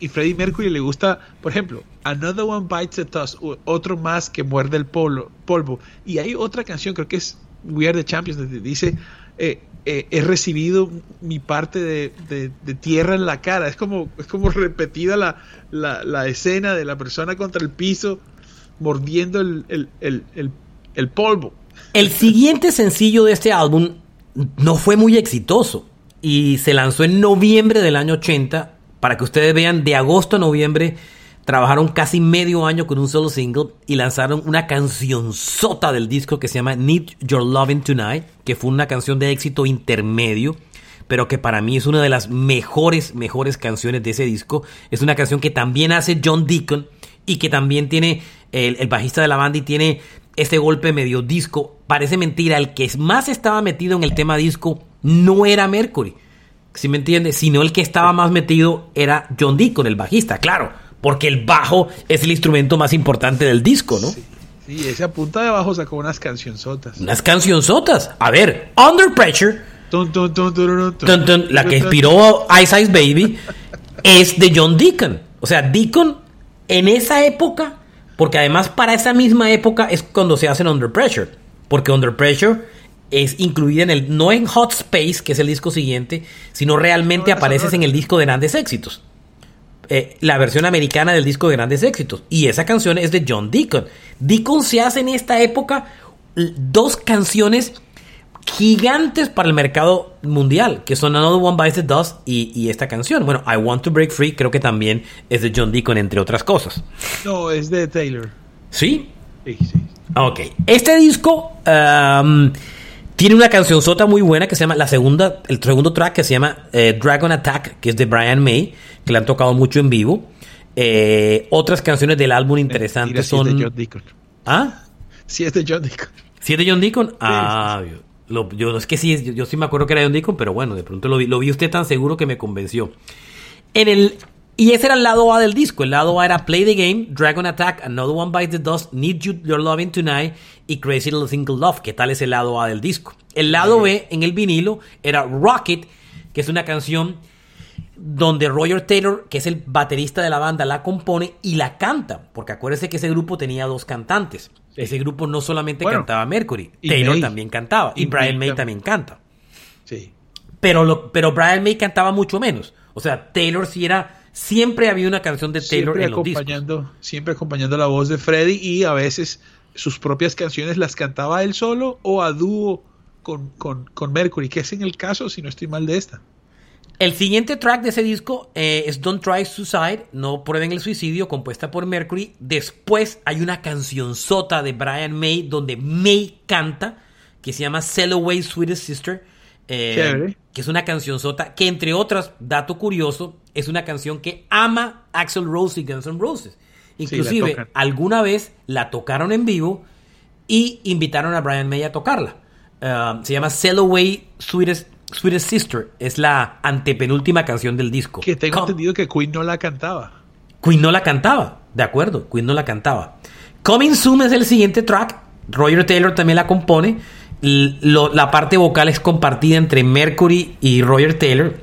y Freddie Mercury le gusta, por ejemplo, Another One Bites the Dust, otro más que muerde el polvo. Y hay otra canción, creo que es We Are the Champions, donde dice, eh, eh, he recibido mi parte de, tierra en la cara. Es como, es como repetida la, la, escena de la persona contra el piso mordiendo el, el polvo. El siguiente sencillo de este álbum no fue muy exitoso y se lanzó en noviembre del año 80. Para que ustedes vean, de agosto a noviembre trabajaron casi medio año con un solo single y lanzaron una canción sota del disco que se llama Need Your Loving Tonight, que fue una canción de éxito intermedio, pero que para mí es una de las mejores, mejores canciones de ese disco. Es una canción que también hace John Deacon y que también tiene el, el bajista de la banda y tiene este golpe medio disco. Parece mentira, el que más estaba metido en el tema disco no era Mercury. Si me entiendes? Sino el que estaba más metido era John Deacon, el bajista, claro porque el bajo es el instrumento más importante del disco, ¿no? Sí, ese punta de bajo sacó unas cancionzotas. Unas cancionzotas. A ver, Under Pressure, la que inspiró Ice Ice Baby, es de John Deacon. O sea, Deacon en esa época, porque además para esa misma época es cuando se hacen Under Pressure, porque Under Pressure es incluida en el, no en Hot Space, que es el disco siguiente, sino realmente apareces en el disco de grandes éxitos. Eh, la versión americana del disco de grandes éxitos. Y esa canción es de John Deacon. Deacon se hace en esta época dos canciones gigantes para el mercado mundial, que son Another One Bites the Dust y, esta canción. Bueno, I Want to Break Free creo que también es de John Deacon, entre otras cosas. No, es de Taylor. ¿Sí? Sí, sí. Ok. Este disco um, tiene una canción sota muy buena que se llama, la segunda, el segundo track que se llama eh, Dragon Attack, que es de Brian May que le han tocado mucho en vivo. Eh, otras canciones del álbum interesantes son. Si es de John Deacon. ¿Ah? Si es de John Deacon. ¿Si es de John Deacon? Ah, yo, yo, es que sí, yo, sí me acuerdo que era John Deacon, pero bueno, de pronto lo vi, lo vi usted tan seguro que me convenció. En el, y ese era el lado A del disco. El lado A era Play the Game, Dragon Attack, Another One Bites the Dust, Need You Your Loving Tonight y Crazy Little Single Love. ¿Qué tal es el lado A del disco? El lado B en el vinilo era Rocket, que es una canción donde Roger Taylor, que es el baterista de la banda, la compone y la canta, porque acuérdese que ese grupo tenía dos cantantes. Ese grupo no solamente cantaba Mercury, Taylor también cantaba y, Brian May también canta. Sí. Pero, lo, pero Brian May cantaba mucho menos. O sea, Taylor sí era siempre había una canción de Taylor siempre en los acompañando, Siempre acompañando la voz de Freddie y a veces sus propias canciones las cantaba él solo o a dúo con, con, con Mercury, que es en el caso, si no estoy mal, de esta. El siguiente track de ese disco eh, es Don't Try Suicide, No Prueben el Suicidio, compuesta por Mercury. Después hay una canción sota de Brian May, donde May canta, que se llama Sail Away Sweetest Sister. Eh, que es una canción sota, que entre otras, dato curioso, es una canción que ama Axel Rose y Guns N' Roses. Inclusive, alguna vez la tocaron en vivo y invitaron a Brian May a tocarla. Uh, se llama Sail Away Sweetest Sweetest Sister es la antepenúltima canción del disco. Que tengo entendido que Queen no la cantaba. Queen no la cantaba, de acuerdo, Queen no la cantaba. Coming Soon es el siguiente track. Roger Taylor también la compone. La parte vocal es compartida entre Mercury y Roger Taylor.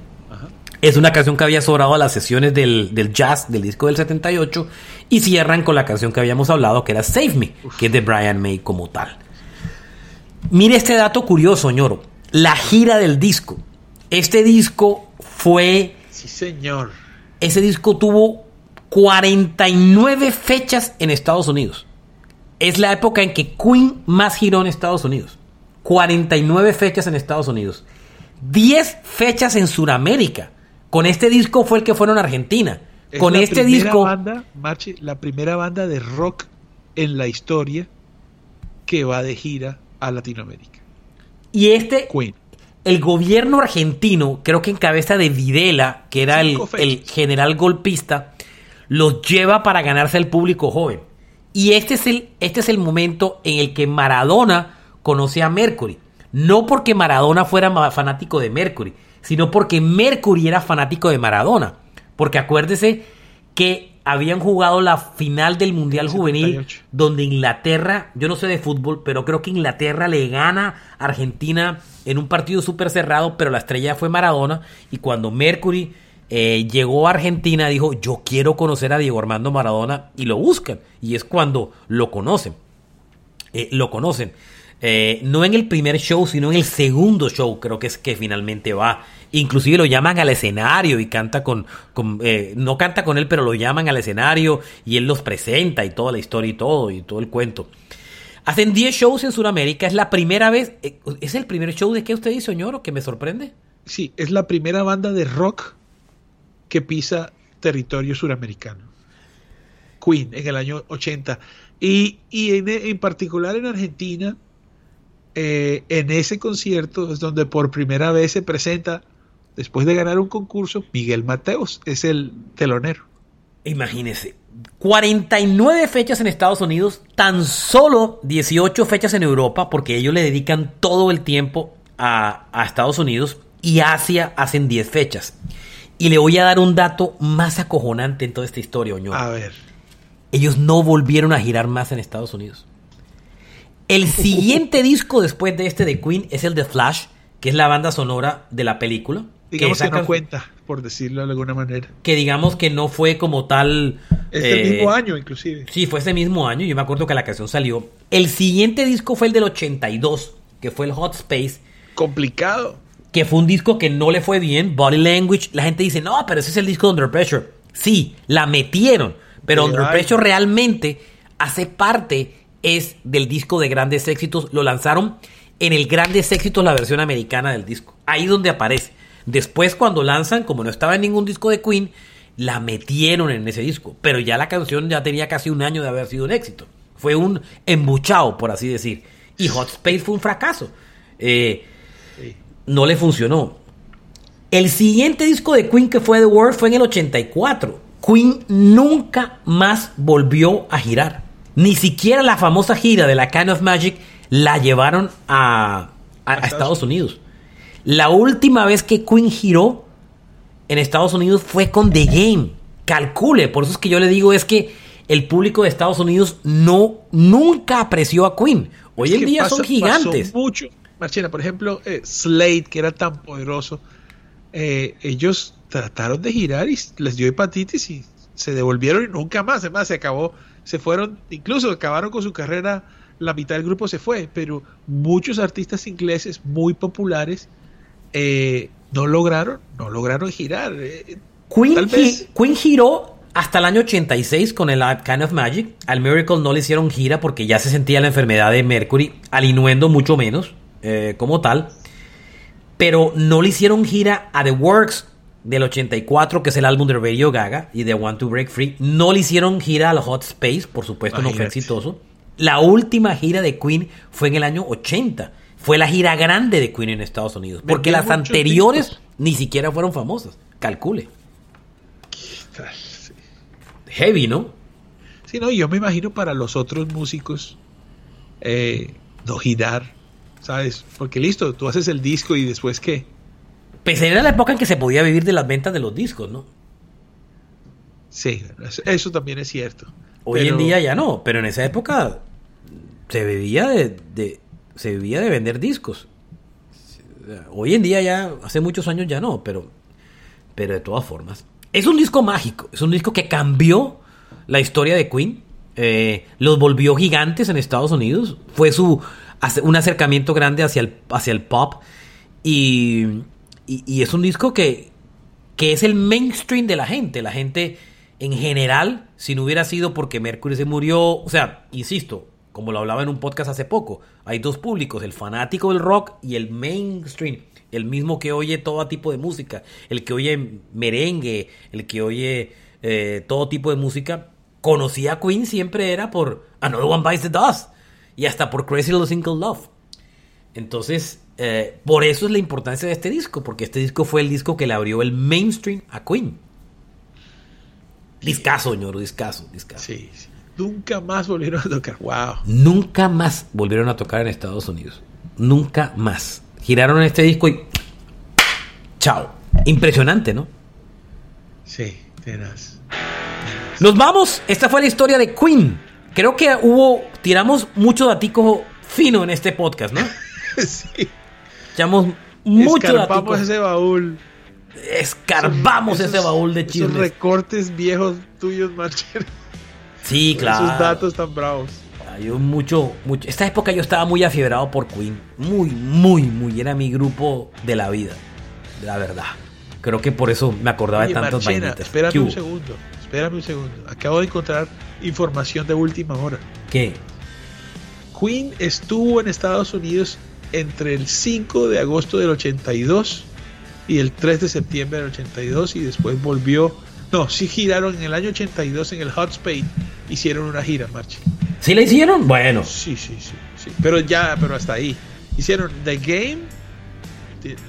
Es una canción que había sobrado a las sesiones del, jazz del disco del 78 y cierran con la canción que habíamos hablado que era Save Me, que es de Brian May como tal. Mire este dato curioso, ñoro. La gira del disco. Este disco fue... Sí, señor. Ese disco tuvo 49 fechas en Estados Unidos. Es la época en que Queen más giró en Estados Unidos. 49 fechas en Estados Unidos. 10 fechas en Sudamérica. Con este disco fue el que fueron a Argentina. Con este disco. Banda, la primera banda de rock en la historia que va de gira a Latinoamérica. Y este. El gobierno argentino, creo que en cabeza de Videla, que era el, el, general golpista, los lleva para ganarse al público joven. Y este es, el, este es el momento en el que Maradona conoce a Mercury. No porque Maradona fuera fanático de Mercury, sino porque Mercury era fanático de Maradona. Porque acuérdese que habían jugado la final del Mundial Juvenil, donde Inglaterra, yo no sé de fútbol, pero creo que Inglaterra le gana a Argentina en un partido súper cerrado, pero la estrella fue Maradona. Y cuando Mercury eh, llegó a Argentina, dijo, yo quiero conocer a Diego Armando Maradona, y lo buscan. Y es cuando lo conocen. Eh, lo conocen. Eh, no en el primer show, sino en el segundo show, creo que es que finalmente va. Inclusive lo llaman al escenario y canta con, eh, no canta con él, pero lo llaman al escenario y él los presenta y toda la historia y todo, y todo el cuento. Hacen 10 shows en Sudamérica, es la primera vez, eh, ¿es el primer show de qué usted dice, señor, que me sorprende? Sí, es la primera banda de rock que pisa territorio suramericano. Queen, en el año 80. Y, en particular en Argentina, eh, en ese concierto es donde por primera vez se presenta, después de ganar un concurso, Miguel Mateos, es el telonero. Imagínese, 49 fechas en Estados Unidos, tan solo 18 fechas en Europa, porque ellos le dedican todo el tiempo a, a Estados Unidos, y Asia hacen 10 fechas. Y le voy a dar un dato más acojonante en toda esta historia, Oño. A ver. Ellos no volvieron a girar más en Estados Unidos. El siguiente disco después de este de Queen es el de Flash, que es la banda sonora de la película. Digamos que, no cuenta, por decirlo de alguna manera. Que digamos que no fue como tal... Este mismo año, inclusive. Sí, fue ese mismo año. Yo me acuerdo que la canción salió. El siguiente disco fue el del 82, que fue el Hot Space. Complicado. Que fue un disco que no le fue bien. Body Language. La gente dice, no, pero ese es el disco de Under Pressure. Sí, la metieron. Pero Under Pressure realmente hace parte es del disco de grandes éxitos. Lo lanzaron en el grandes éxitos, la versión americana del disco. Ahí donde aparece. Después cuando lanzan, como no estaba en ningún disco de Queen, la metieron en ese disco. Pero ya la canción ya tenía casi un año de haber sido un éxito. Fue un embuchado, por así decir. Y Hot Space fue un fracaso. Eh, no le funcionó. El siguiente disco de Queen que fue The World fue en el 84. Queen nunca más volvió a girar. Ni siquiera la famosa gira de la Kind of Magic la llevaron a, Estados Unidos. La última vez que Queen giró en Estados Unidos fue con The Game. Calcule, por eso es que yo le digo es que el público de Estados Unidos no nunca apreció a Queen. Hoy en día son gigantes. mucho. Marchena, por ejemplo, eh, Slade, que era tan poderoso, eh, ellos trataron de girar y les dio hepatitis y se devolvieron y nunca más. Además, se acabó se fueron, incluso acabaron con su carrera, la mitad del grupo se fue, pero muchos artistas ingleses muy populares eh, no lograron, no lograron girar. Eh, Queen, giró hasta el año 86 con el Kind of Magic. Al Miracle no le hicieron gira porque ya se sentía la enfermedad de Mercury, al Inuendo mucho menos, eh, como tal. Pero no le hicieron gira a The Works del 84, que es el álbum de Radio Gaga y de Want to Break Free. No le hicieron gira al Hot Space, por supuesto, no fue exitoso. La última gira de Queen fue en el año 80. Fue la gira grande de Queen en Estados Unidos. Porque las anteriores ni siquiera fueron famosas. Calcule. Heavy, ¿no? Sí, no, yo me imagino para los otros músicos eh, no girar, ¿sabes? Porque listo, tú haces el disco y después qué pues era la época en que se podía vivir de las ventas de los discos, ¿no? Sí, eso también es cierto. Hoy en día ya no, pero en esa época se vivía de, se vivía de vender discos. Hoy en día ya, hace muchos años ya no, pero, pero de todas formas. Es un disco mágico, es un disco que cambió la historia de Queen, eh, los volvió gigantes en Estados Unidos, fue su un acercamiento grande hacia el, hacia el pop y, y, es un disco que, que es el mainstream de la gente, la gente en general, si no hubiera sido porque Mercury se murió, o sea, insisto, como lo hablaba en un podcast hace poco, hay dos públicos, el fanático del rock y el mainstream, el mismo que oye todo tipo de música, el que oye merengue, el que oye eh, todo tipo de música, conocía a Queen siempre era por Another One Bites the Dust y hasta por Crazy Little Single Love. Entonces, eh, por eso es la importancia de este disco, porque este disco fue el disco que le abrió el mainstream a Queen. Discaso, señor, discaso, discaso. Sí, sí. Nunca más volvieron a tocar. Wow. Nunca más volvieron a tocar en Estados Unidos. Nunca más. Giraron este disco y. Chao. Impresionante, ¿no? Sí, tenaz. Nos vamos. Esta fue la historia de Queen. Creo que hubo. Tiramos mucho datico fino en este podcast, ¿no? *laughs* *laughs* sí. Echamos mucho Escarpamos ese baúl. Escarbamos ese baúl de chismes. Esos recortes viejos tuyos, Marcher. Sí, claro. Esos datos tan bravos. Hay mucho, mucho. Esta época yo estaba muy afiebrado por Queen. Muy, muy, muy. Era mi grupo de la vida. La verdad. Creo que por eso me acordaba de tantos Marchena, Espérame un segundo. Espérame un segundo. Acabo de encontrar información de última hora. ¿Qué? Queen estuvo en Estados Unidos entre el 5 de agosto del 82 y el 3 de septiembre del 82 y después volvió no, sí giraron en el año 82 en el Hot Spain. Hicieron una gira, Marchi. ¿Sí la hicieron? Bueno. Sí, sí, sí, sí. Pero ya, pero hasta ahí. Hicieron The Game,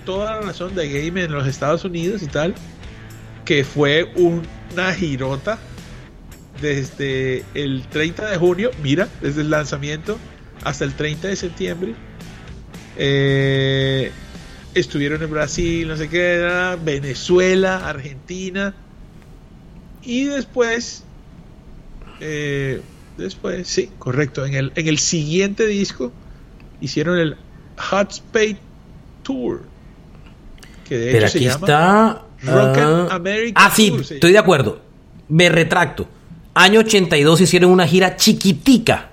toda la razón, The Game en los Estados Unidos y tal, que fue una girota desde el 30 de junio, mira, desde el lanzamiento hasta el 30 de septiembre. Eh, estuvieron en Brasil, no sé qué, Venezuela, Argentina y después, eh, después, sí, correcto, en el, en el siguiente disco hicieron el Hot Spade Tour. Que de Pero hecho aquí se está. Rock uh, America ah, sí, estoy de acuerdo. Me retracto. Año 82 hicieron una gira chiquitica.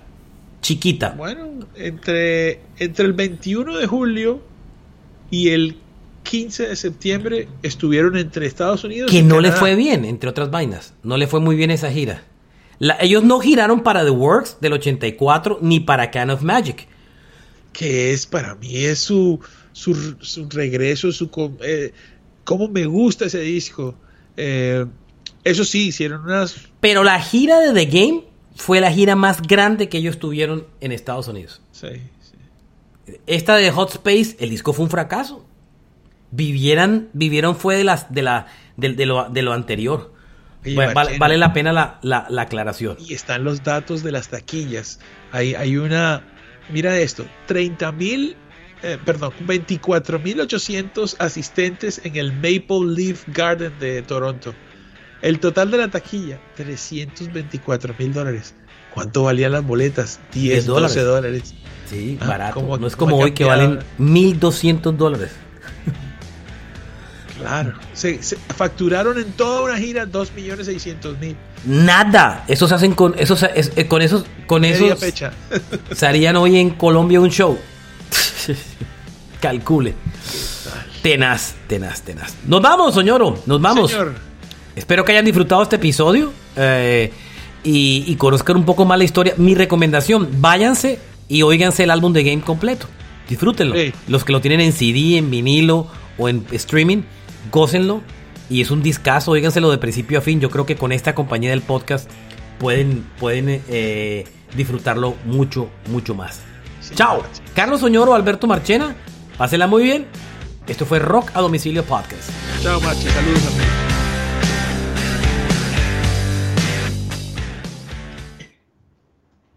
Chiquita. Bueno, entre, entre el 21 de julio y el 15 de septiembre estuvieron entre Estados Unidos que no le fue bien, entre otras vainas. No le fue muy bien esa gira. ellos no giraron para The Works del 84 ni para Can of Magic. Que es para mí es su, su, regreso, su eh, cómo me gusta ese disco. Eh, eso sí, hicieron unas... Pero la gira de The Game fue la gira más grande que ellos tuvieron en Estados Unidos. Sí, sí. Esta de Hot Space, el disco fue un fracaso vivieran, vivieron fue de, las, de, la, de, lo, de lo anterior. vale, la pena la, la, aclaración. Y están los datos de las taquillas. Hay, hay una, mira esto, 30 mil, eh, perdón, 24 mil 800 asistentes en el Maple Leaf Garden de Toronto. El total de la taquilla, 324 mil dólares. ¿Cuánto valían las boletas? 10, 12 dólares. Sí, ah, barato. no es como hoy que valen 1.200 dólares. Claro. Se, facturaron en toda una gira 2.600.000. Nada. Eso se hacen con esos, eh, con esos, con esos. fecha. *laughs* se harían hoy en Colombia un show. *laughs* Calcule. Tenaz, tenaz, tenaz. Nos vamos, señor. Nos vamos. Espero que hayan disfrutado este episodio eh, y, conozcan un poco más la historia. Mi recomendación, váyanse y oíganse el álbum de Game completo. Disfrútenlo. Los que lo tienen en CD, en vinilo o en streaming, gócenlo. Y es un discazo, óiganselo de principio a fin. Yo creo que con esta compañía del podcast pueden, pueden eh, disfrutarlo mucho, mucho más. Chao. Carlos Soñoro, Alberto Marchena. Pásela muy bien. Esto fue Rock a Domicilio Podcast. Chao, Machi. Saludos a